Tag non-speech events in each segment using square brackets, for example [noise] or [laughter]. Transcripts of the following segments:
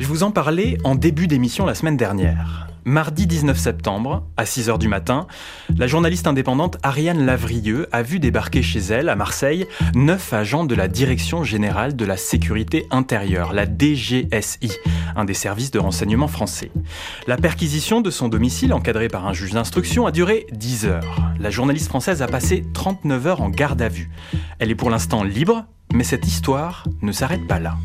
Je vous en parlais en début d'émission la semaine dernière. Mardi 19 septembre, à 6h du matin, la journaliste indépendante Ariane Lavrieux a vu débarquer chez elle, à Marseille, neuf agents de la Direction générale de la sécurité intérieure, la DGSI, un des services de renseignement français. La perquisition de son domicile, encadrée par un juge d'instruction, a duré 10 heures. La journaliste française a passé 39 heures en garde à vue. Elle est pour l'instant libre, mais cette histoire ne s'arrête pas là.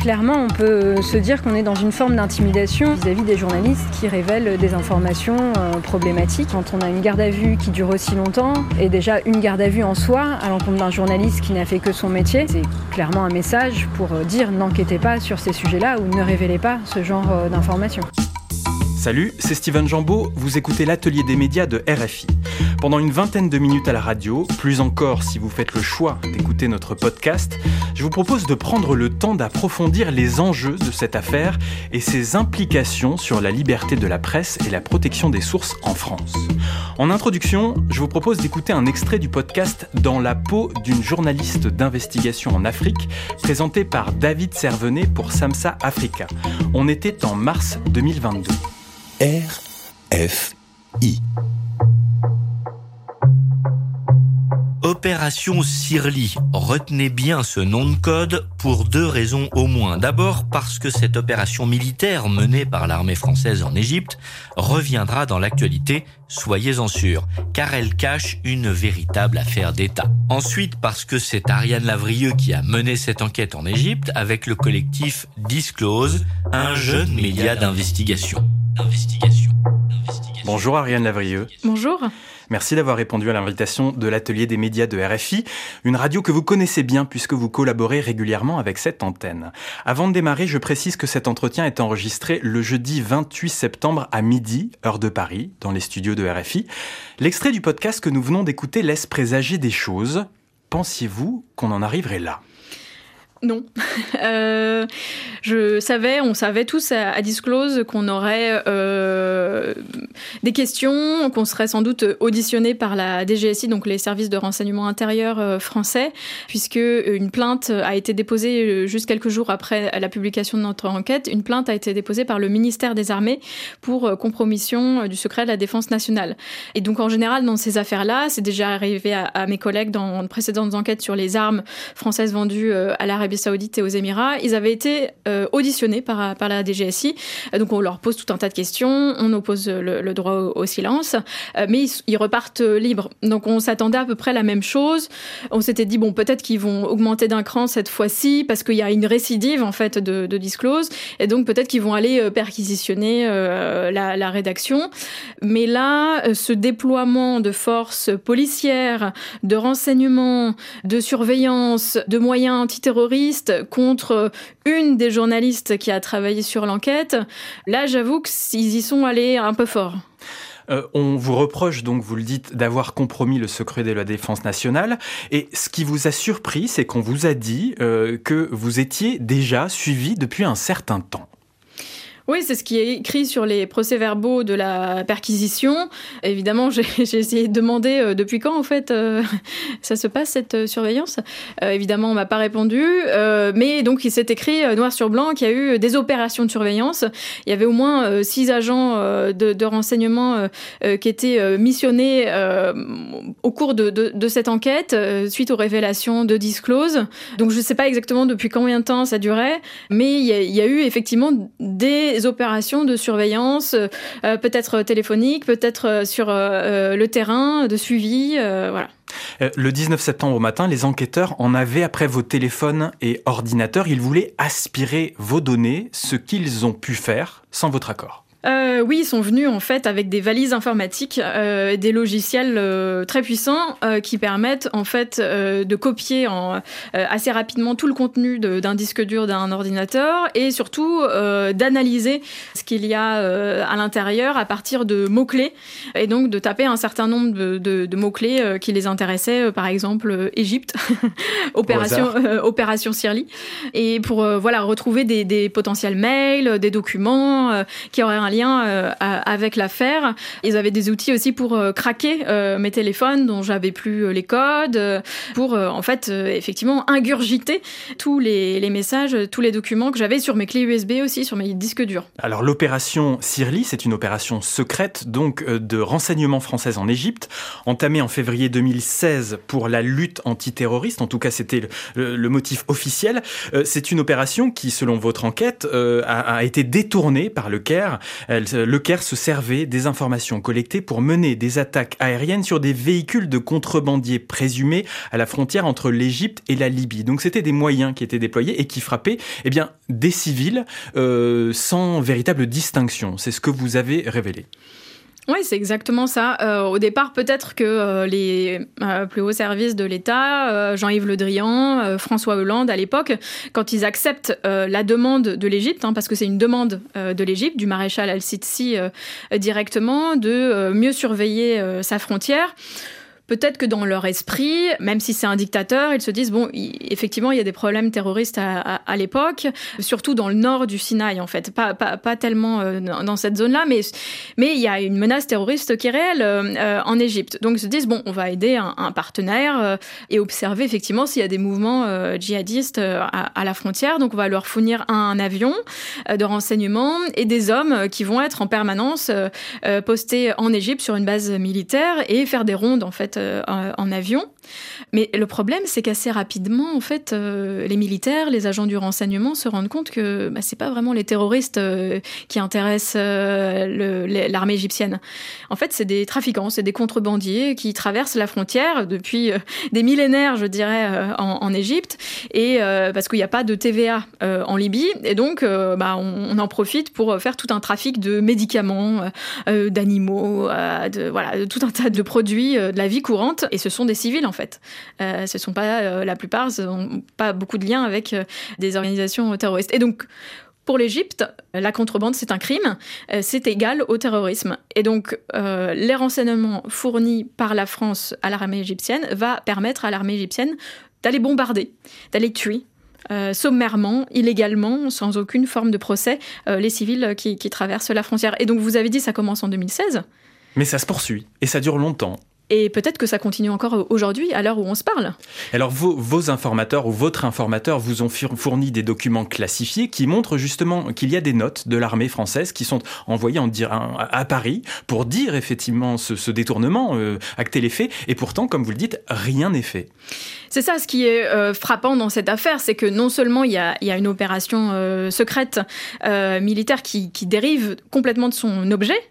Clairement, on peut se dire qu'on est dans une forme d'intimidation vis-à-vis des journalistes qui révèlent des informations euh, problématiques. Quand on a une garde à vue qui dure aussi longtemps, et déjà une garde à vue en soi à l'encontre d'un journaliste qui n'a fait que son métier, c'est clairement un message pour euh, dire n'enquêtez pas sur ces sujets-là ou ne révélez pas ce genre euh, d'informations. Salut, c'est Steven Jambeau, vous écoutez l'atelier des médias de RFI. Pendant une vingtaine de minutes à la radio, plus encore si vous faites le choix d'écouter notre podcast, je vous propose de prendre le temps d'approfondir les enjeux de cette affaire et ses implications sur la liberté de la presse et la protection des sources en France. En introduction, je vous propose d'écouter un extrait du podcast Dans la peau d'une journaliste d'investigation en Afrique, présenté par David Servenet pour Samsa Africa. On était en mars 2022. RFI. Opération Sirli. Retenez bien ce nom de code pour deux raisons au moins. D'abord parce que cette opération militaire menée par l'armée française en Égypte reviendra dans l'actualité, soyez-en sûrs, car elle cache une véritable affaire d'État. Ensuite parce que c'est Ariane Lavrieux qui a mené cette enquête en Égypte avec le collectif Disclose, un jeune média d'investigation. Investigation. Bonjour Ariane Lavrieux. Bonjour. Merci d'avoir répondu à l'invitation de l'atelier des médias de RFI, une radio que vous connaissez bien puisque vous collaborez régulièrement avec cette antenne. Avant de démarrer, je précise que cet entretien est enregistré le jeudi 28 septembre à midi, heure de Paris, dans les studios de RFI. L'extrait du podcast que nous venons d'écouter laisse présager des choses. Pensiez-vous qu'on en arriverait là? Non. [laughs] Euh, je savais, on savait tous à, Disclose qu'on aurait euh, des questions, qu'on serait sans doute auditionné par la DGSI, donc les services de renseignement intérieur euh, français, puisque une plainte a été déposée juste quelques jours après la publication de notre enquête. Une plainte a été déposée par le ministère des Armées pour compromission du secret de la défense nationale. Et donc en général, dans ces affaires-là, c'est déjà arrivé à, à, mes collègues dans de précédentes enquêtes sur les armes françaises vendues à l'Arabie Saoudite et aux Émirats, ils avaient été euh, auditionnés par, par la DGSI. Donc on leur pose tout un tas de questions, on oppose le, droit au, silence, euh, mais ils, repartent libres. Donc on s'attendait à peu près la même chose. On s'était dit, bon, peut-être qu'ils vont augmenter d'un cran cette fois-ci, parce qu'il y a une récidive en fait de, de et donc peut-être qu'ils vont aller euh, perquisitionner la, la, rédaction. Mais là, ce déploiement de forces policières, de renseignements, de surveillance, de moyens antiterroristes, contre une des journalistes qui a travaillé sur l'enquête, là j'avoue qu'ils y sont allés un peu fort. Euh, on vous reproche, donc vous le dites, d'avoir compromis le secret de la défense nationale. Et ce qui vous a surpris, c'est qu'on vous a dit euh, que vous étiez déjà suivi depuis un certain temps. Oui, c'est ce qui est écrit sur les procès-verbaux de la perquisition. Évidemment, j'ai [laughs] essayé de demander euh, depuis quand, en fait, euh, [laughs] ça se passe, cette euh, surveillance? évidemment, on m'a pas répondu. mais donc, il s'est écrit noir sur blanc qu'il y a eu des opérations de surveillance. Il y avait au moins six agents de, renseignement qui étaient missionnés au cours de, cette enquête, suite aux révélations de Disclose. Donc, je ne sais pas exactement depuis combien de temps ça durait, mais il y a eu effectivement des opérations de surveillance, euh, peut-être téléphonique, peut-être euh, sur euh, le terrain, de suivi, voilà. Le 19 septembre au matin, les enquêteurs en avaient après vos téléphones et ordinateurs. Ils voulaient aspirer vos données, ce qu'ils ont pu faire sans votre accord. Euh, oui, ils sont venus en fait avec des valises informatiques, euh, des logiciels euh, très puissants euh, qui permettent en fait euh, de copier en, assez rapidement tout le contenu d'un disque dur d'un ordinateur et surtout d'analyser ce qu'il y a à l'intérieur à partir de mots-clés et donc de taper un certain nombre de, de, de mots-clés qui les intéressaient, par exemple Égypte, [laughs] opération, opération Sirli, et pour voilà retrouver des, des, potentiels mails, des documents qui auraient un lien avec l'affaire. Ils avaient des outils aussi pour craquer mes téléphones dont j'avais plus les codes, pour en fait effectivement ingurgiter tous les, messages, tous les documents que j'avais sur mes clés USB aussi, sur mes disques durs. Alors l'opération Sirli, c'est une opération secrète donc de renseignement français en Égypte, entamée en février 2016 pour la lutte antiterroriste. En tout cas, c'était le, motif officiel. Euh, c'est une opération qui, selon votre enquête, euh, a, été détournée par le Caire. Le Caire se servait des informations collectées pour mener des attaques aériennes sur des véhicules de contrebandiers présumés à la frontière entre l'Égypte et la Libye. Donc c'était des moyens qui étaient déployés et qui frappaient eh bien, des civils euh, sans véritable distinction. C'est ce que vous avez révélé. Oui, c'est exactement ça. Euh, au départ, peut-être que euh, les euh, plus hauts services de l'État, Jean-Yves Le Drian, François Hollande à l'époque, quand ils acceptent la demande de l'Égypte, hein, parce que c'est une demande de l'Égypte, du maréchal al-Sisi directement, de mieux surveiller sa frontière, peut-être que dans leur esprit, même si c'est un dictateur, ils se disent bon, effectivement, il y a des problèmes terroristes à, l'époque, surtout dans le nord du Sinaï en fait, pas, pas, tellement euh, dans cette zone-là, mais mais il y a une menace terroriste qui est réelle euh, en Égypte. Donc ils se disent bon, on va aider un, partenaire euh, et observer effectivement s'il y a des mouvements djihadistes à, la frontière. Donc on va leur fournir un, avion de renseignement et des hommes qui vont être en permanence postés en Égypte sur une base militaire et faire des rondes en fait euh, en avion. Mais le problème, c'est qu'assez rapidement, en fait, euh, les militaires, les agents du renseignement se rendent compte que bah, c'est pas vraiment les terroristes euh, qui intéressent l'armée égyptienne. En fait, c'est des trafiquants, c'est des contrebandiers qui traversent la frontière depuis des millénaires, je dirais, en, Égypte, et parce qu'il n'y a pas de TVA en Libye, et donc bah, on, en profite pour faire tout un trafic de médicaments, d'animaux, de voilà, tout un tas de produits de la vie courante, et ce sont des civils en fait. Euh, ce sont pas euh, la plupart, n'ont pas beaucoup de liens avec euh, des organisations terroristes. Et donc pour l'Égypte, la contrebande, c'est un crime, c'est égal au terrorisme. Et donc, les renseignements fournis par la France à l'armée égyptienne va permettre à l'armée égyptienne d'aller bombarder, d'aller tuer. sommairement, illégalement, sans aucune forme de procès, les civils qui, qui traversent la frontière. Et donc, vous avez dit, ça commence en 2016. Mais ça se poursuit, et ça dure longtemps. Et peut-être que ça continue encore aujourd'hui, à l'heure où on se parle. Alors, vos, informateurs ou votre informateur vous ont fourni des documents classifiés qui montrent justement qu'il y a des notes de l'armée française qui sont envoyées en à Paris pour dire effectivement ce, détournement, euh, acter les faits. Et pourtant, comme vous le dites, rien n'est fait. C'est ça ce qui est euh, frappant dans cette affaire, c'est que non seulement il y a, une opération euh, secrète militaire qui dérive complètement de son objet,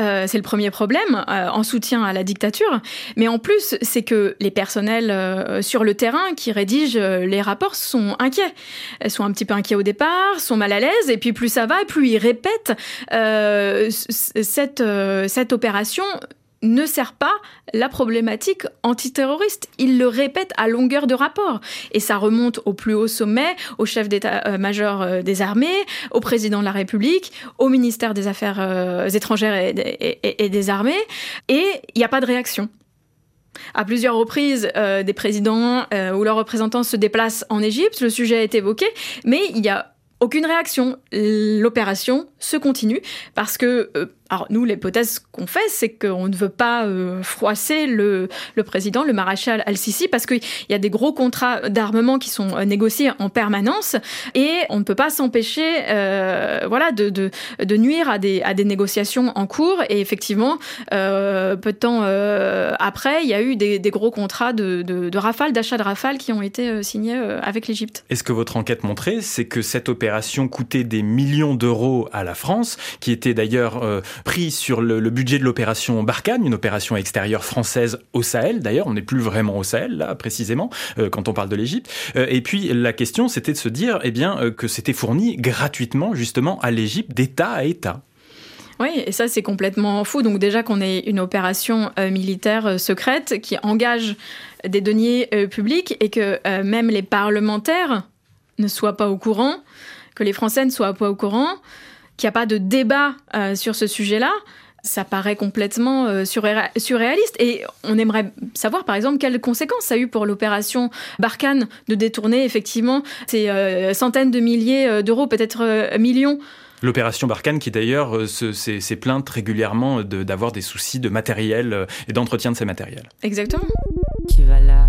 euh, c'est le premier problème euh, en soutien à la dictature. Mais en plus, c'est que les personnels euh, sur le terrain qui rédigent les rapports sont inquiets. Elles sont un petit peu inquiets au départ, sont mal à l'aise, et puis plus ça va, plus ils répètent cette, cette opération ne sert pas la problématique antiterroriste. Il le répète à longueur de rapport. Et ça remonte au plus haut sommet, au chef d'état-major euh, des armées, au président de la République, au ministère des Affaires euh, étrangères et, des armées. Et il n'y a pas de réaction. À plusieurs reprises, euh, des présidents ou leurs représentants se déplacent en Égypte, le sujet est évoqué, mais il n'y a aucune réaction. L'opération se continue parce que alors nous, l'hypothèse qu'on fait, c'est qu'on ne veut pas euh, froisser le, président, le maréchal al-Sisi, parce qu'il y a des gros contrats d'armement qui sont euh, négociés en permanence et on ne peut pas s'empêcher euh, voilà, de, nuire à des, négociations en cours. Et effectivement, peu de temps après, il y a eu des, gros contrats de, rafales, d'achat de rafales qui ont été signés avec l'Égypte. Et ce que votre enquête montrait, c'est que cette opération coûtait des millions d'euros à la France, qui était d'ailleurs pris sur le, budget de l'opération Barkhane, une opération extérieure française au Sahel. D'ailleurs, on n'est plus vraiment au Sahel, là, précisément, euh, quand on parle de l'Égypte. Euh, et puis, la question, c'était de se dire eh bien, euh, que c'était fourni gratuitement, justement, à l'Égypte, d'État à État. Oui, et ça c'est complètement fou. Donc déjà qu'on ait une opération militaire secrète qui engage des deniers publics et que même les parlementaires ne soient pas au courant, que les Français ne soient pas au courant, qu'il n'y a pas de débat euh, sur ce sujet-là, ça paraît complètement euh, surréaliste. Et on aimerait savoir, par exemple, quelles conséquences ça a eu pour l'opération Barkhane de détourner effectivement ces euh, centaines de milliers d'euros, peut-être millions L'opération Barkhane qui d'ailleurs s'est plainte régulièrement d'avoir des soucis de matériel et d'entretien de ces matériels. Exactement. Qui va la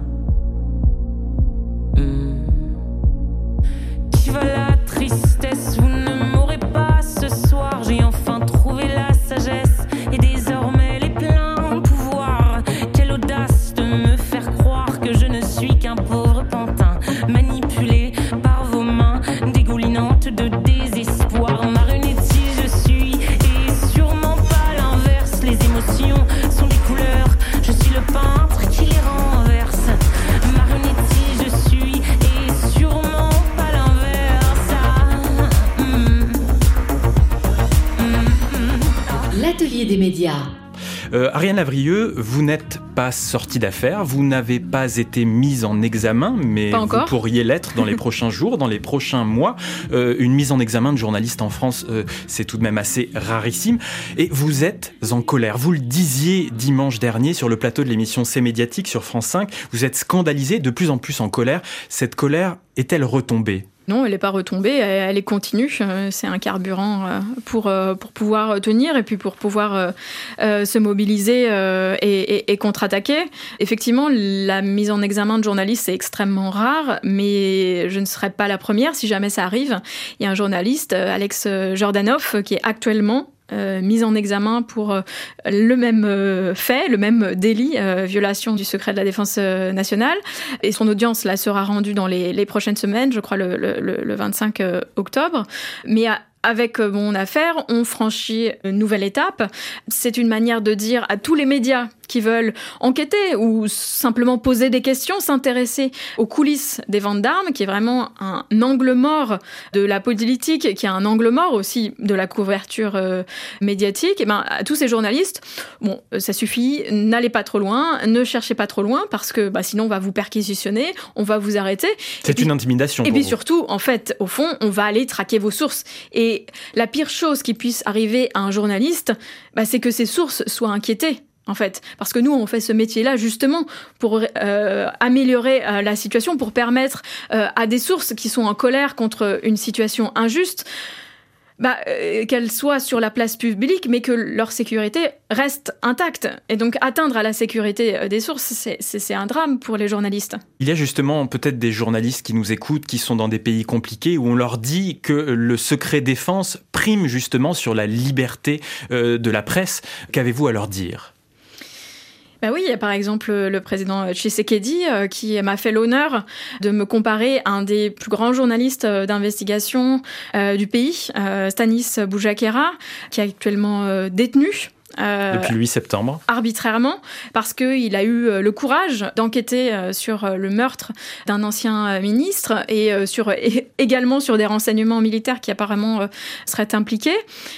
Qui va la tristesse Lavrieux, vous n'êtes pas sortie d'affaires, vous n'avez pas été mise en examen, mais vous pourriez l'être dans les [laughs] prochains jours, dans les prochains mois. Euh, une mise en examen de journaliste en France, euh, c'est tout de même assez rarissime. Et vous êtes en colère. Vous le disiez dimanche dernier sur le plateau de l'émission C'est médiatique sur France 5. Vous êtes scandalisé, de plus en plus en colère. Cette colère est-elle retombée? Non, elle n'est pas retombée, elle, est continue. Euh, C'est un carburant euh, pour, euh, pour pouvoir tenir et puis pour pouvoir se mobiliser et, contre-attaquer. Effectivement, la mise en examen de journalistes, c'est extrêmement rare, mais je ne serais pas la première si jamais ça arrive. Il y a un journaliste, Alex Jordanov, qui est actuellement euh, mis en examen pour euh, le même euh, fait, le même délit, euh, violation du secret de la défense nationale. Et son audience là sera rendue dans les, les prochaines semaines, je crois le, le- le- le 25 euh, octobre. Mais avec mon affaire, on franchit une nouvelle étape. C'est une manière de dire à tous les médias qui veulent enquêter ou simplement poser des questions, s'intéresser aux coulisses des ventes d'armes, qui est vraiment un angle mort de la politique, qui est un angle mort aussi de la couverture euh, médiatique. Et ben, à tous ces journalistes, bon, euh, ça suffit, n'allez pas trop loin, ne cherchez pas trop loin, parce que bah, sinon on va vous perquisitionner, on va vous arrêter. C'est puis- une intimidation. Et pour puis vous. surtout, en fait, au fond, on va aller traquer vos sources. Et la pire chose qui puisse arriver à un journaliste, bah, c'est que ses sources soient inquiétées. En fait, parce que nous, on fait ce métier-là justement pour euh, améliorer euh, la situation, pour permettre euh, à des sources qui sont en colère contre une situation injuste, bah, qu'elles soient sur la place publique, mais que leur sécurité reste intacte. Et donc, atteindre à la sécurité des sources, c'est- un drame pour les journalistes. Il y a justement peut-être des journalistes qui nous écoutent, qui sont dans des pays compliqués, où on leur dit que le secret défense prime justement sur la liberté de la presse. Qu'avez-vous à leur dire? Bah oui, il y a par exemple le président Tshisekedi euh, qui m'a fait l'honneur de me comparer à un des plus grands journalistes euh, d'investigation euh, du pays, euh, Stanis Boujakera, qui est actuellement euh, détenu. Euh, depuis le 8 septembre arbitrairement parce qu'il a eu euh, le courage d'enquêter euh, sur le meurtre d'un ancien ministre et sur et également sur des renseignements militaires qui apparemment seraient impliqués.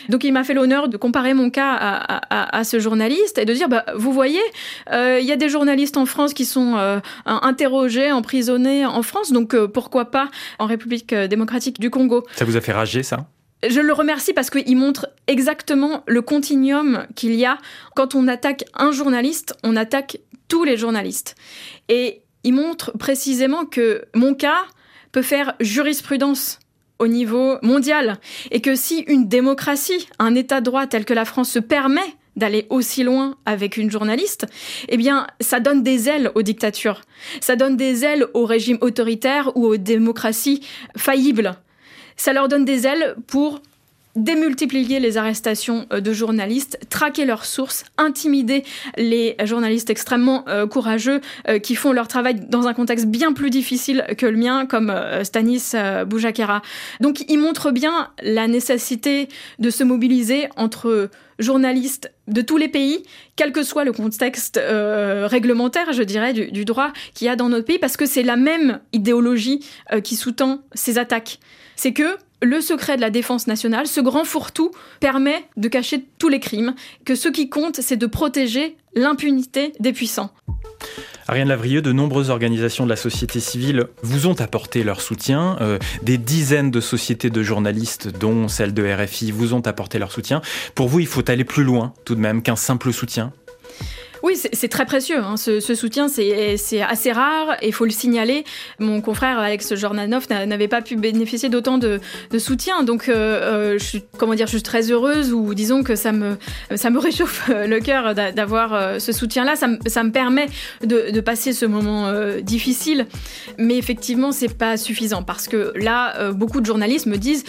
Donc il m'a fait l'honneur de comparer mon cas à, à- à ce journaliste et de dire bah, vous voyez euh, il y a des journalistes en France qui sont euh, interrogés, emprisonnés en France donc pourquoi pas en République démocratique du Congo. Ça vous a fait rager ça? Je le remercie parce qu'il montre exactement le continuum qu'il y a. Quand on attaque un journaliste, on attaque tous les journalistes. Et il montre précisément que mon cas peut faire jurisprudence au niveau mondial. Et que si une démocratie, un état de droit tel que la France se permet d'aller aussi loin avec une journaliste, eh bien, ça donne des ailes aux dictatures. Ça donne des ailes aux régimes autoritaires ou aux démocraties faillibles ça leur donne des ailes pour démultiplier les arrestations euh, de journalistes, traquer leurs sources, intimider les journalistes extrêmement euh, courageux euh, qui font leur travail dans un contexte bien plus difficile que le mien, comme Stanis Boujakera. Donc il montre bien la nécessité de se mobiliser entre journalistes de tous les pays, quel que soit le contexte réglementaire, je dirais, du, droit qu'il y a dans notre pays, parce que c'est la même idéologie qui sous-tend ces attaques. C'est que le secret de la défense nationale, ce grand fourre-tout, permet de cacher tous les crimes, que ce qui compte, c'est de protéger l'impunité des puissants. Ariane Lavrieux, de nombreuses organisations de la société civile vous ont apporté leur soutien. Euh, des dizaines de sociétés de journalistes, dont celle de RFI, vous ont apporté leur soutien. Pour vous, il faut aller plus loin tout de même qu'un simple soutien oui, c'est très précieux. Hein. Ce, soutien, c'est assez rare et il faut le signaler. Mon confrère Alex Jordanov n'avait pas pu bénéficier d'autant de, soutien. Donc, euh, euh, comment dire, je suis très heureuse ou disons que ça me, [laughs] réchauffe le cœur d'avoir euh, ce soutien-là. Ça, me permet de, passer ce moment difficile. Mais effectivement, c'est pas suffisant parce que là, beaucoup de journalistes me disent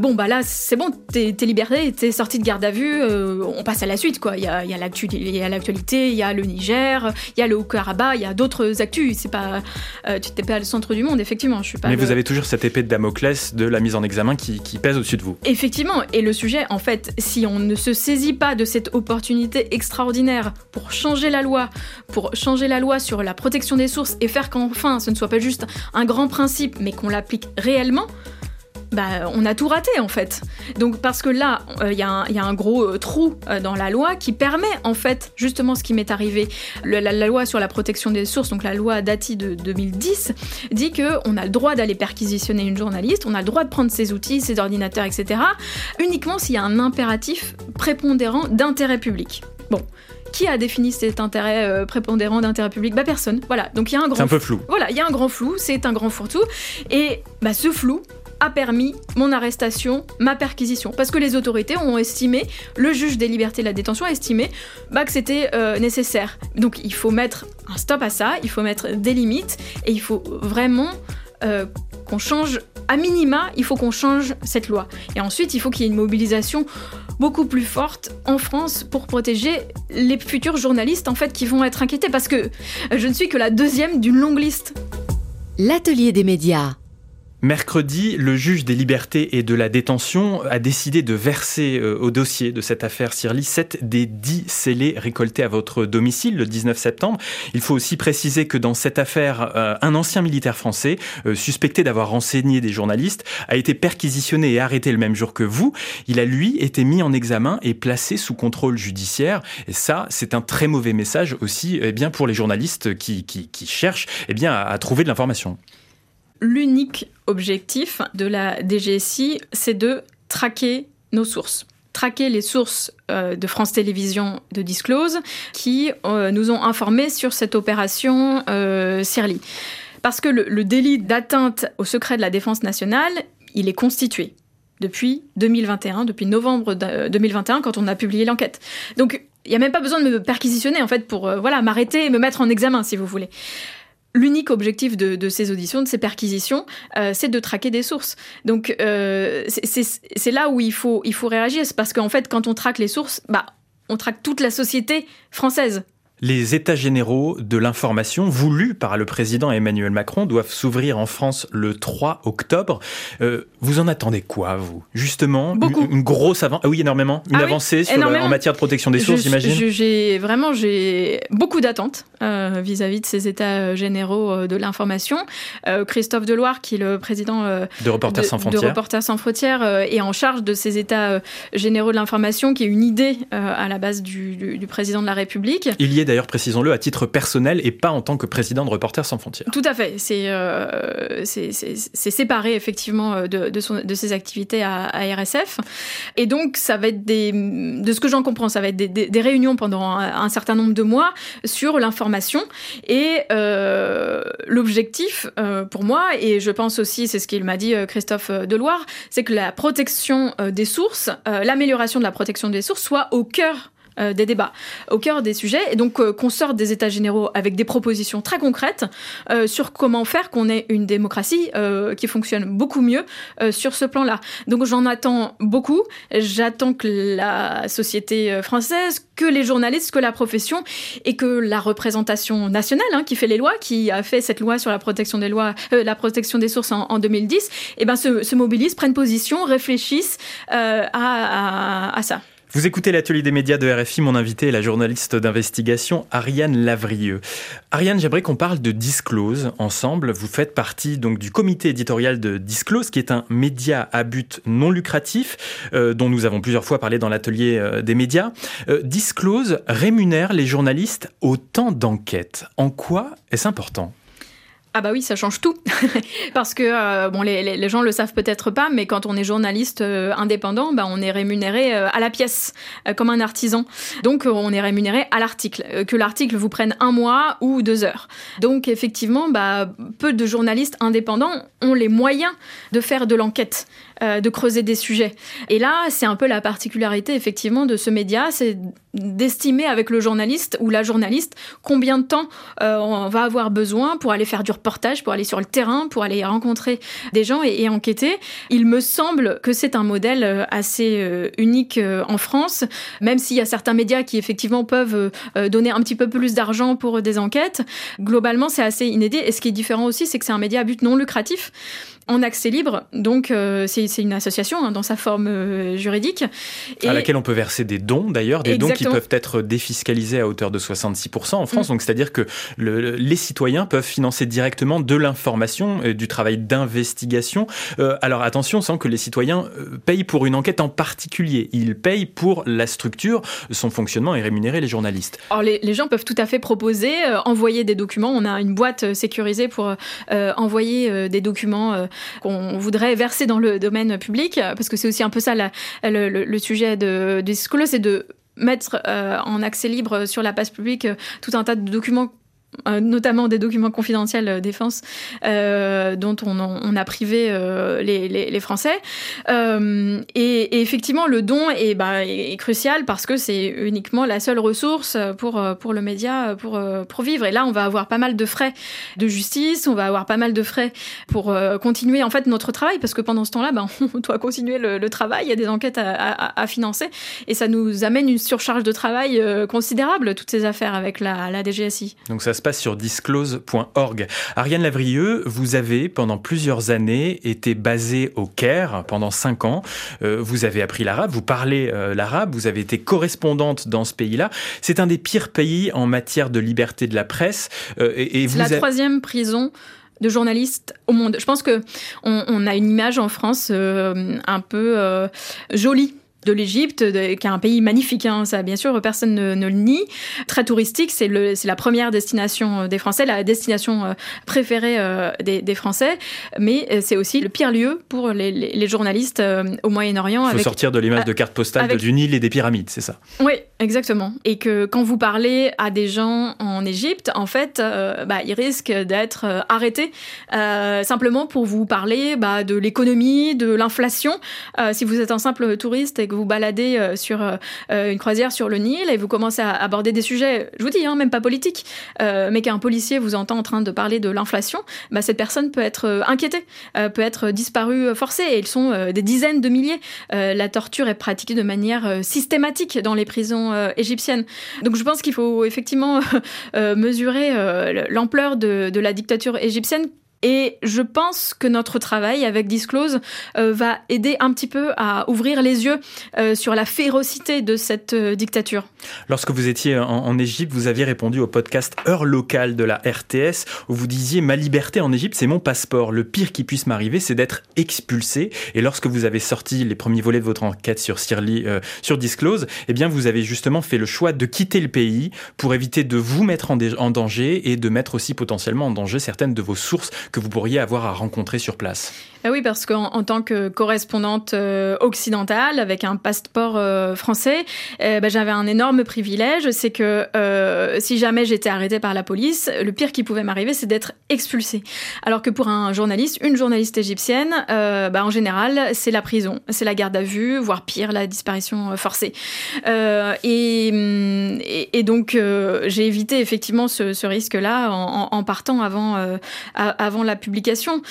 bon, bah là, c'est bon, t'es libéré, t'es sorti de garde à vue, on passe à la suite, quoi. Il y a l'actualité il y a le Niger, il y a le Haut-Karabakh, il y a d'autres actus. C'est pas, euh, tu n'es pas le centre du monde, effectivement. Je suis pas. Mais vous avez toujours cette épée de Damoclès de la mise en examen qui, pèse au-dessus de vous. Effectivement, et le sujet, en fait, si on ne se saisit pas de cette opportunité extraordinaire pour changer la loi, pour changer la loi sur la protection des sources et faire qu'enfin ce ne soit pas juste un grand principe, mais qu'on l'applique réellement, bah, on a tout raté en fait. Donc parce que là, il euh, y, a un gros euh, trou euh, dans la loi qui permet en fait justement ce qui m'est arrivé. la, loi sur la protection des sources, donc la loi Dati de 2010, dit que on a le droit d'aller perquisitionner une journaliste, on a le droit de prendre ses outils, ses ordinateurs, etc. Uniquement s'il y a un impératif prépondérant d'intérêt public. Bon. Qui a défini cet intérêt prépondérant d'intérêt public? Bah personne. Voilà. Donc il y a un grand. C'est un peu flou. Voilà, il y a un grand flou. C'est un grand fourre-tout. Et bah ce flou, a permis mon arrestation, ma perquisition. Parce que les autorités ont estimé, le juge des libertés de la détention a estimé bah, que c'était euh, nécessaire. Donc il faut mettre un stop à ça, il faut mettre des limites et il faut vraiment euh, qu'on change, à minima, il faut qu'on change cette loi. Et ensuite, il faut qu'il y ait une mobilisation beaucoup plus forte en France pour protéger les futurs journalistes en fait qui vont être inquiétés parce que je ne suis que la deuxième d'une longue liste. L'atelier des médias. Mercredi, le juge des libertés et de la détention a décidé de verser euh, au dossier de cette affaire Sirli 7 des 10 scellés récoltés à votre domicile le 19 septembre. Il faut aussi préciser que dans cette affaire, euh, un ancien militaire français, euh, suspecté d'avoir renseigné des journalistes, a été perquisitionné et arrêté le même jour que vous. Il a, lui, été mis en examen et placé sous contrôle judiciaire. Et ça, c'est un très mauvais message aussi eh bien, pour les journalistes qui, cherchent eh bien, à trouver de l'information l'unique objectif de la DGSI, c'est de traquer nos sources traquer les sources euh, de France Télévisions de Disclose qui euh, nous ont informés sur cette opération euh. Parce que le, délit d'atteinte au secret de la défense nationale, il est constitué depuis 2021, depuis novembre 2021, quand on a publié l'enquête. Donc, il n'y a même pas besoin de me perquisitionner, en fait, pour voilà, m'arrêter et me mettre en examen, si vous voulez l'unique objectif de, ces auditions, de ces perquisitions, euh, c'est de traquer des sources. Donc euh, c'est là où il faut, il faut réagir, parce qu'en fait, quand on traque les sources, bah, on traque toute la société française. Les États généraux de l'information voulus par le président Emmanuel Macron doivent s'ouvrir en France le 3 octobre. Euh, vous en attendez quoi, vous? Justement, Une, grosse avancée, ah oui, énormément, une ah avancée en matière de protection des sources, j'imagine? J'ai vraiment j'ai beaucoup d'attentes euh, vis-à-vis de ces États généraux euh, de l'information. Christophe Deloire, qui est le président de Reporters sans frontières, de Reporters sans frontières est en charge de ces États généraux de l'information, qui est une idée à la base du, du, du, président de la République. Il y est d'ailleurs, précisons-le, à titre personnel et pas en tant que président de Reporters sans frontières. Tout à fait. C'est euh, séparé effectivement euh, de, de, ses activités à, à, RSF. Et donc, ça va être des, de ce que j'en comprends, ça va être des, des, réunions pendant un, certain nombre de mois sur l'information. Et euh, l'objectif pour moi, et je pense aussi, c'est ce qu'il m'a dit Christophe Deloire, c'est que la protection des sources, l'amélioration de la protection des sources soit au cœur euh, des débats, au cœur des sujets, et donc euh, qu'on sorte des États généraux avec des propositions très concrètes euh, sur comment faire qu'on ait une démocratie qui fonctionne beaucoup mieux sur ce plan-là. Donc j'en attends beaucoup. J'attends que la société française, que les journalistes, que la profession et que la représentation nationale hein, qui fait les lois, qui a fait cette loi sur la protection des lois, la protection des sources en, 2010, et eh ben se, se mobilisent, prennent position, réfléchissent à ça. Vous écoutez l'atelier des médias de RFI. Mon invité est la journaliste d'investigation Ariane Lavrieux. Ariane, j'aimerais qu'on parle de Disclose ensemble. Vous faites partie donc du comité éditorial de Disclose, qui est un média à but non lucratif, euh, dont nous avons plusieurs fois parlé dans l'atelier euh, des médias. Euh, Disclose rémunère les journalistes au temps d'enquête. En quoi est-ce important? Ah bah oui, ça change tout. [laughs] Parce que, euh, bon, les, les, gens le savent peut-être pas, mais quand on est journaliste euh, indépendant, bah, on est rémunéré euh, à la pièce, comme un artisan. Donc, on est rémunéré à l'article. que l'article vous prenne un mois ou deux heures. Donc, effectivement, bah, peu de journalistes indépendants ont les moyens de faire de l'enquête. Euh, de creuser des sujets. Et là, c'est un peu la particularité effectivement de ce média, c'est d'estimer avec le journaliste ou la journaliste combien de temps euh, on va avoir besoin pour aller faire du reportage, pour aller sur le terrain, pour aller rencontrer des gens et, enquêter. Il me semble que c'est un modèle euh, assez unique en France, même s'il y a certains médias qui effectivement peuvent donner un petit peu plus d'argent pour des enquêtes. Globalement, c'est assez inédit. Et ce qui est différent aussi, c'est que c'est un média à but non lucratif en accès libre. Donc, euh, c'est une association hein, dans sa forme euh, juridique. Et... À laquelle on peut verser des dons, d'ailleurs, des dons qui peuvent être défiscalisés à hauteur de 66% en France. Mm. Donc, c'est-à-dire que le, les citoyens peuvent financer directement de l'information, euh, du travail d'investigation. alors, attention, sans que les citoyens payent pour une enquête en particulier. Ils payent pour la structure, son fonctionnement et rémunérer les journalistes. Alors, les, les gens peuvent tout à fait proposer, envoyer des documents. On a une boîte sécurisée pour envoyer des documents qu'on voudrait verser dans le domaine public, parce que c'est aussi un peu ça le, sujet de, de c'est de mettre euh, en accès libre sur la page publique euh, tout un tas de documents notamment des documents confidentiels euh, défense euh, dont on, a privé euh, les, Français. Euh, et, effectivement, le don est, bah, est, crucial parce que c'est uniquement la seule ressource pour, pour le média pour, pour vivre. Et là, on va avoir pas mal de frais de justice, on va avoir pas mal de frais pour continuer en fait notre travail parce que pendant ce temps-là, bah, [laughs] on doit continuer le, travail, il y a des enquêtes à, financer et ça nous amène une surcharge de travail considérable, toutes ces affaires avec la, DGSI. Se passe sur disclose.org. Ariane Lavrieux, vous avez pendant plusieurs années été basée au Caire pendant cinq ans. Euh, vous avez appris l'arabe, vous parlez euh, l'arabe, vous avez été correspondante dans ce pays-là. C'est un des pires pays en matière de liberté de la presse. Euh, et, et vous la troisième prison de journalistes au monde. Je pense que on, on a une image en France euh, un peu euh, jolie de l'Égypte, qui est un pays magnifique, hein, ça bien sûr personne ne, ne le nie, très touristique, c'est la première destination euh, des Français, la destination euh, préférée euh, des, des, Français, mais c'est aussi le pire lieu pour les, les, les journalistes au Moyen-Orient. Il faut sortir de l'image de carte postale avec... du Nil et des pyramides, c'est ça? Oui, exactement. Et que quand vous parlez à des gens en Égypte, en fait, euh, bah, ils risquent d'être arrêtés euh, simplement pour vous parler bah, de l'économie, de l'inflation. Euh, si vous êtes un simple touriste et que vous baladez euh, sur euh, euh, une croisière sur le Nil et vous commencez à aborder des sujets, je vous dis, hein, même pas politiques, mais qu'un policier vous entend en train de parler de l'inflation, bah, cette personne peut être inquiétée, peut être disparue forcée. Et ils sont des dizaines de milliers. la torture est pratiquée de manière systématique dans les prisons égyptiennes. Donc je pense qu'il faut effectivement [laughs] mesurer l'ampleur de, de la dictature égyptienne et je pense que notre travail avec Disclose euh, va aider un petit peu à ouvrir les yeux euh, sur la férocité de cette euh, dictature. Lorsque vous étiez en, Égypte, vous aviez répondu au podcast Heure locale de la RTS où vous disiez Ma liberté en Égypte, c'est mon passeport. Le pire qui puisse m'arriver, c'est d'être expulsé. Et lorsque vous avez sorti les premiers volets de votre enquête sur, Sirli, sur Disclose, eh bien, vous avez justement fait le choix de quitter le pays pour éviter de vous mettre en danger et de mettre aussi potentiellement en danger certaines de vos sources que vous pourriez avoir à rencontrer sur place. Ah oui, parce qu'en en tant que correspondante euh, occidentale avec un passeport euh, français, euh, bah, j'avais un énorme privilège, c'est que euh, si jamais j'étais arrêtée par la police, le pire qui pouvait m'arriver, c'est d'être expulsée. Alors que pour un journaliste, une journaliste égyptienne, bah, en général, c'est la prison, c'est la garde à vue, voire pire, la disparition forcée. Et, donc, j'ai évité effectivement ce, risque-là en, partant avant, la publication.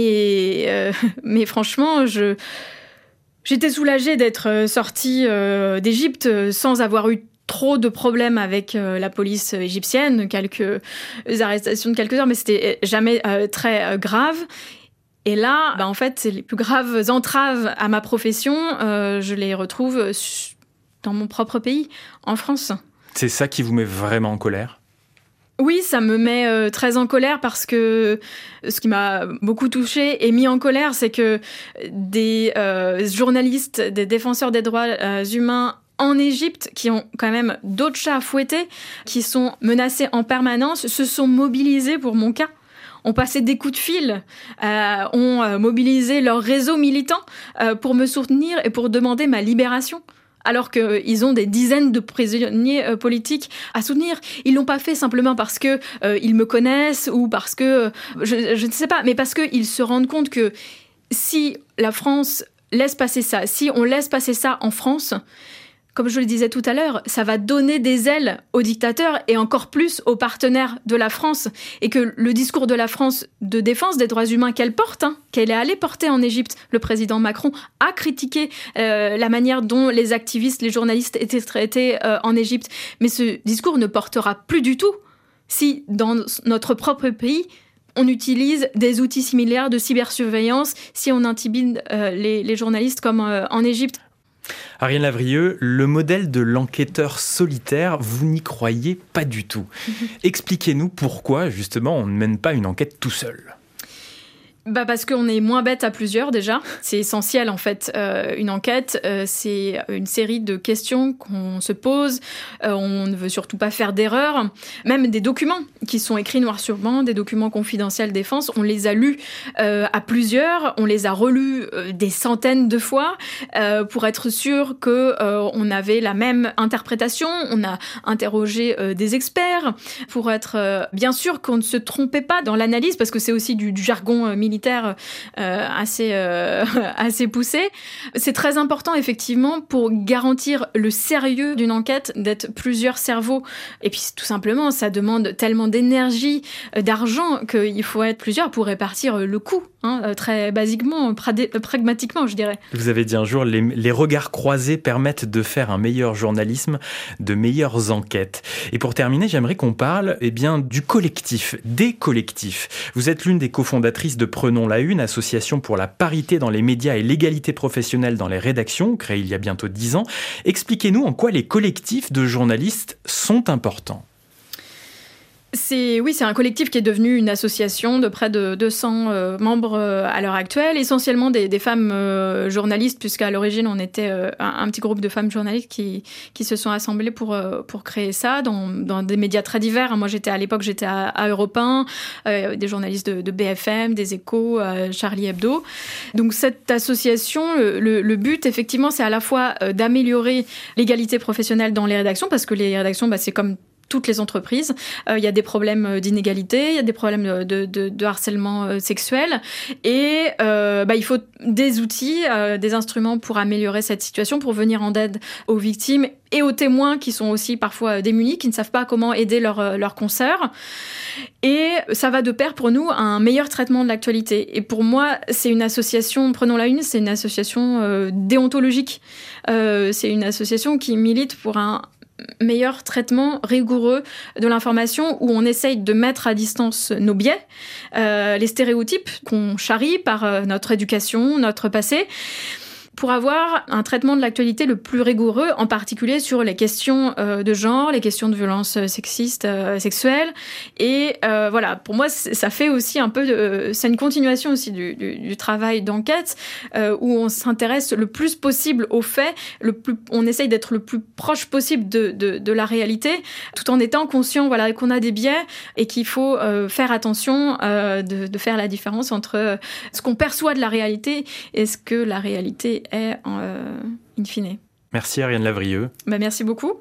Euh, [laughs] mais franchement, je, j'étais soulagée d'être euh, sortie euh, d'Égypte sans avoir eu trop de problèmes avec la police égyptienne, quelques arrestations de quelques heures, mais c'était jamais très grave. Et là, bah, en fait, les plus graves entraves à ma profession, je les retrouve dans mon propre pays, en France. C'est ça qui vous met vraiment en colère? Oui, ça me met euh, très en colère parce que ce qui m'a beaucoup touchée et mis en colère, c'est que des euh, journalistes, des défenseurs des droits euh, humains en Égypte, qui ont quand même d'autres chats à fouetter, qui sont menacés en permanence, se sont mobilisés pour mon cas ont passé des coups de fil, ont mobilisé leur réseau militant pour me soutenir et pour demander ma libération alors qu'ils ont des dizaines de prisonniers euh, politiques à soutenir. Ils l'ont pas fait simplement parce que euh, ils me connaissent ou parce que euh, je, ne sais pas, mais parce qu'ils se rendent compte que si la France laisse passer ça, si on laisse passer ça en France, comme je le disais tout à l'heure, ça va donner des ailes aux dictateurs et encore plus aux partenaires de la France. Et que le discours de la France de défense des droits humains qu'elle porte, hein, qu'elle est allée porter en Égypte, le président Macron a critiqué euh, la manière dont les activistes, les journalistes étaient traités euh, en Égypte. Mais ce discours ne portera plus du tout si dans notre propre pays, on utilise des outils similaires de cybersurveillance, si on intimide euh, les, journalistes comme en Égypte. Ariane Lavrieux, le modèle de l'enquêteur solitaire, vous n'y croyez pas du tout. [laughs] Expliquez-nous pourquoi, justement, on ne mène pas une enquête tout seul bah parce qu'on est moins bête à plusieurs déjà. C'est essentiel en fait. Euh, une enquête, euh, c'est une série de questions qu'on se pose. Euh, on ne veut surtout pas faire d'erreurs. Même des documents qui sont écrits noir sur blanc, des documents confidentiels défense, on les a lus à plusieurs, on les a relus des centaines de fois pour être sûr que on avait la même interprétation. On a interrogé des experts pour être bien sûr qu'on ne se trompait pas dans l'analyse parce que c'est aussi du jargon militaire militaire euh, assez, euh, [laughs] assez poussé. C'est très important, effectivement, pour garantir le sérieux d'une enquête, d'être plusieurs cerveaux. Et puis, tout simplement, ça demande tellement d'énergie, euh, d'argent, qu'il faut être plusieurs pour répartir le coût, hein, très basiquement, pragmatiquement, je dirais. Vous avez dit un jour, les, regards croisés permettent de faire un meilleur journalisme, de meilleures enquêtes. Et pour terminer, j'aimerais qu'on parle eh bien, du collectif, des collectifs. Vous êtes l'une des cofondatrices de Prenons la Une, association pour la parité dans les médias et l'égalité professionnelle dans les rédactions, créée il y a bientôt dix ans. Expliquez-nous en quoi les collectifs de journalistes sont importants. C'est oui, c'est un collectif qui est devenu une association de près de 200 euh, membres euh, à l'heure actuelle, essentiellement des, femmes euh, journalistes, puisqu'à l'origine on était un, petit groupe de femmes journalistes qui, se sont assemblées pour, créer ça dans, des médias très divers. Moi j'étais à l'époque j'étais à, à Europe 1, des journalistes de, de, BFM, des Échos, Charlie Hebdo. Donc cette association, le, le but effectivement c'est à la fois d'améliorer l'égalité professionnelle dans les rédactions, parce que les rédactions bah, c'est comme toutes les entreprises. Euh, il y a des problèmes euh, d'inégalité, il y a des problèmes de, harcèlement euh, sexuel. Et bah, il faut des outils, des instruments pour améliorer cette situation, pour venir en aide aux victimes et aux témoins qui sont aussi parfois démunis, qui ne savent pas comment aider leurs leur consoeurs. Et ça va de pair pour nous un meilleur traitement de l'actualité. Et pour moi, c'est une association, prenons la une, c'est une association déontologique. c'est une association qui milite pour un, meilleur traitement rigoureux de l'information où on essaye de mettre à distance nos biais, euh, les stéréotypes qu'on charrie par euh, notre éducation, notre passé pour avoir un traitement de l'actualité le plus rigoureux, en particulier sur les questions euh, de genre, les questions de violence sexistes, euh, sexuelles. Et euh, voilà, pour moi, ça fait aussi un peu, c'est une continuation aussi du, du, du travail d'enquête où on s'intéresse le plus possible aux faits, le plus, on essaye d'être le plus proche possible de, de, de, la réalité, tout en étant conscient, voilà, qu'on a des biais et qu'il faut faire attention de, de, faire la différence entre ce qu'on perçoit de la réalité et ce que la réalité est euh, in fine. Merci Ariane Lavrieux. Bah, merci beaucoup.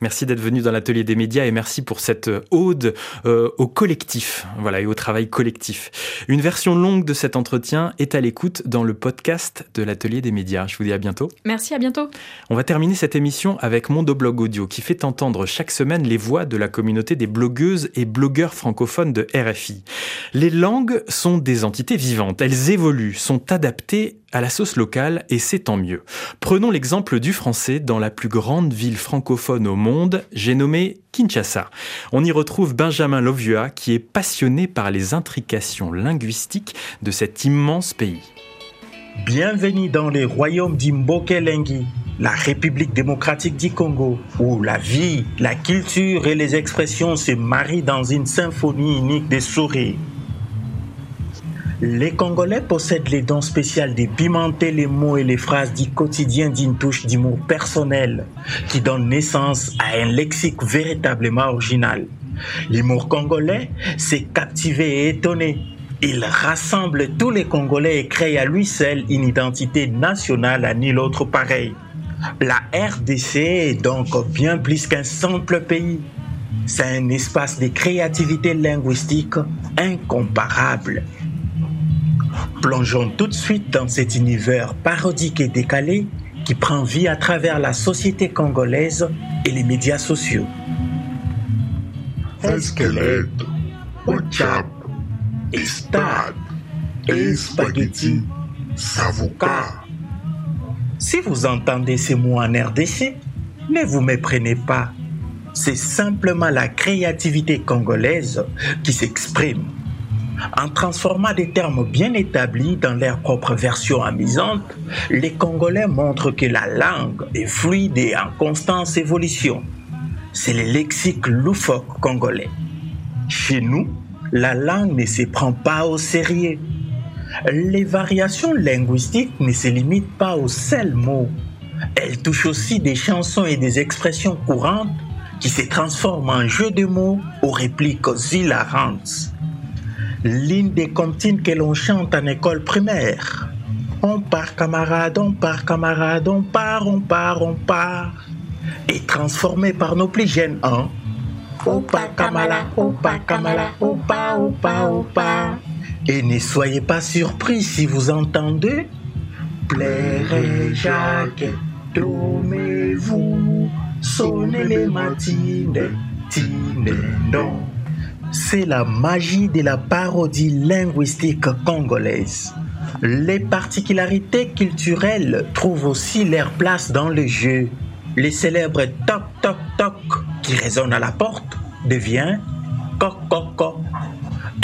Merci d'être venu dans l'atelier des médias et merci pour cette euh, ode euh, au collectif, voilà, et au travail collectif. Une version longue de cet entretien est à l'écoute dans le podcast de l'atelier des médias. Je vous dis à bientôt. Merci, à bientôt. On va terminer cette émission avec Mondoblog Audio qui fait entendre chaque semaine les voix de la communauté des blogueuses et blogueurs francophones de RFI. Les langues sont des entités vivantes, elles évoluent, sont adaptées à la sauce locale et c'est tant mieux. Prenons l'exemple du français dans la plus grande ville francophone au monde j'ai nommé Kinshasa. On y retrouve Benjamin Lovua qui est passionné par les intrications linguistiques de cet immense pays. Bienvenue dans le royaume d'Imbokelengi, la République démocratique du Congo, où la vie, la culture et les expressions se marient dans une symphonie unique des sourires. Les Congolais possèdent les dons spéciaux de pimenter les mots et les phrases du quotidien d'une touche d'humour personnel qui donne naissance à un lexique véritablement original. L'humour congolais, c'est captiver et étonner, il rassemble tous les Congolais et crée à lui seul une identité nationale à nul autre pareil. La RDC est donc bien plus qu'un simple pays. C'est un espace de créativité linguistique incomparable. Plongeons tout de suite dans cet univers parodique et décalé qui prend vie à travers la société congolaise et les médias sociaux. Esqueleto, Ochap, Estade, Spaghetti, Savoca. Si vous entendez ces mots en RDC, ne vous méprenez pas. C'est simplement la créativité congolaise qui s'exprime. En transformant des termes bien établis dans leur propre version amusante, les Congolais montrent que la langue est fluide et en constante évolution. C'est le lexique loufoque congolais. Chez nous, la langue ne se prend pas au sérieux. Les variations linguistiques ne se limitent pas aux seuls mots. Elles touchent aussi des chansons et des expressions courantes qui se transforment en jeux de mots aux répliques hilarantes. L'une des comptines que l'on chante en école primaire. On part camarade, on part camarade, on part, on part, on part. Est transformée par nos plus jeunes en Opa Kamala, Opa Kamala, Opa, Opa, Opa. Et ne soyez pas surpris si vous entendez Plaire Jacques, dormez-vous, sonnez les matines, non. C'est la magie de la parodie linguistique congolaise. Les particularités culturelles trouvent aussi leur place dans le jeu. Les célèbres toc toc toc qui résonnent à la porte devient coq coq coq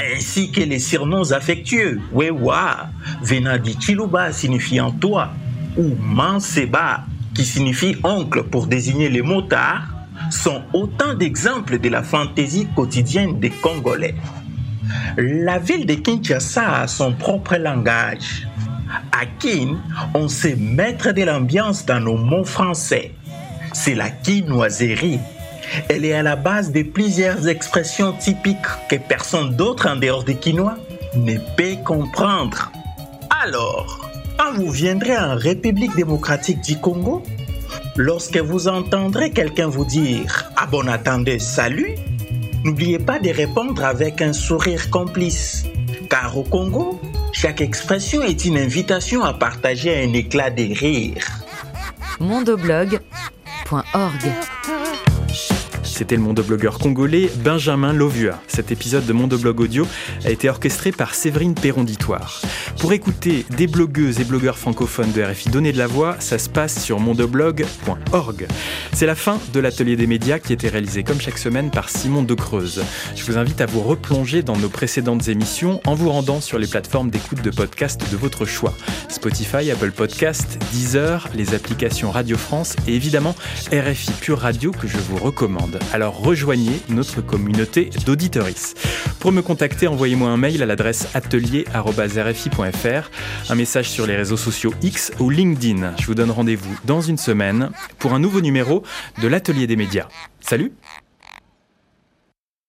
ainsi que les surnoms affectueux, Wewa, venant Chiluba signifiant toi, ou Manseba, qui signifie oncle pour désigner les motards, sont autant d'exemples de la fantaisie quotidienne des Congolais. La ville de Kinshasa a son propre langage. À Kin, on sait mettre de l'ambiance dans nos mots français. C'est la quinoiserie elle est à la base de plusieurs expressions typiques que personne d'autre en dehors des Quinois ne peut comprendre. Alors, quand vous viendrez en République démocratique du Congo, lorsque vous entendrez quelqu'un vous dire Ah bon, attendez, salut, n'oubliez pas de répondre avec un sourire complice. Car au Congo, chaque expression est une invitation à partager un éclat de rire. mondoblog.org c'était le mondoblogueur congolais Benjamin Lovua. Cet épisode de Mondoblog Audio a été orchestré par Séverine Perronditoire. Pour écouter des blogueuses et blogueurs francophones de RFI donner de la voix, ça se passe sur mondoblog.org. C'est la fin de l'atelier des médias qui était réalisé comme chaque semaine par Simon De Creuse. Je vous invite à vous replonger dans nos précédentes émissions en vous rendant sur les plateformes d'écoute de podcast de votre choix. Spotify, Apple Podcast, Deezer, les applications Radio France et évidemment RFI Pure Radio que je vous recommande. Alors rejoignez notre communauté d'auditeuristes. Pour me contacter, envoyez-moi un mail à l'adresse un message sur les réseaux sociaux X ou LinkedIn. Je vous donne rendez-vous dans une semaine pour un nouveau numéro de l'Atelier des médias. Salut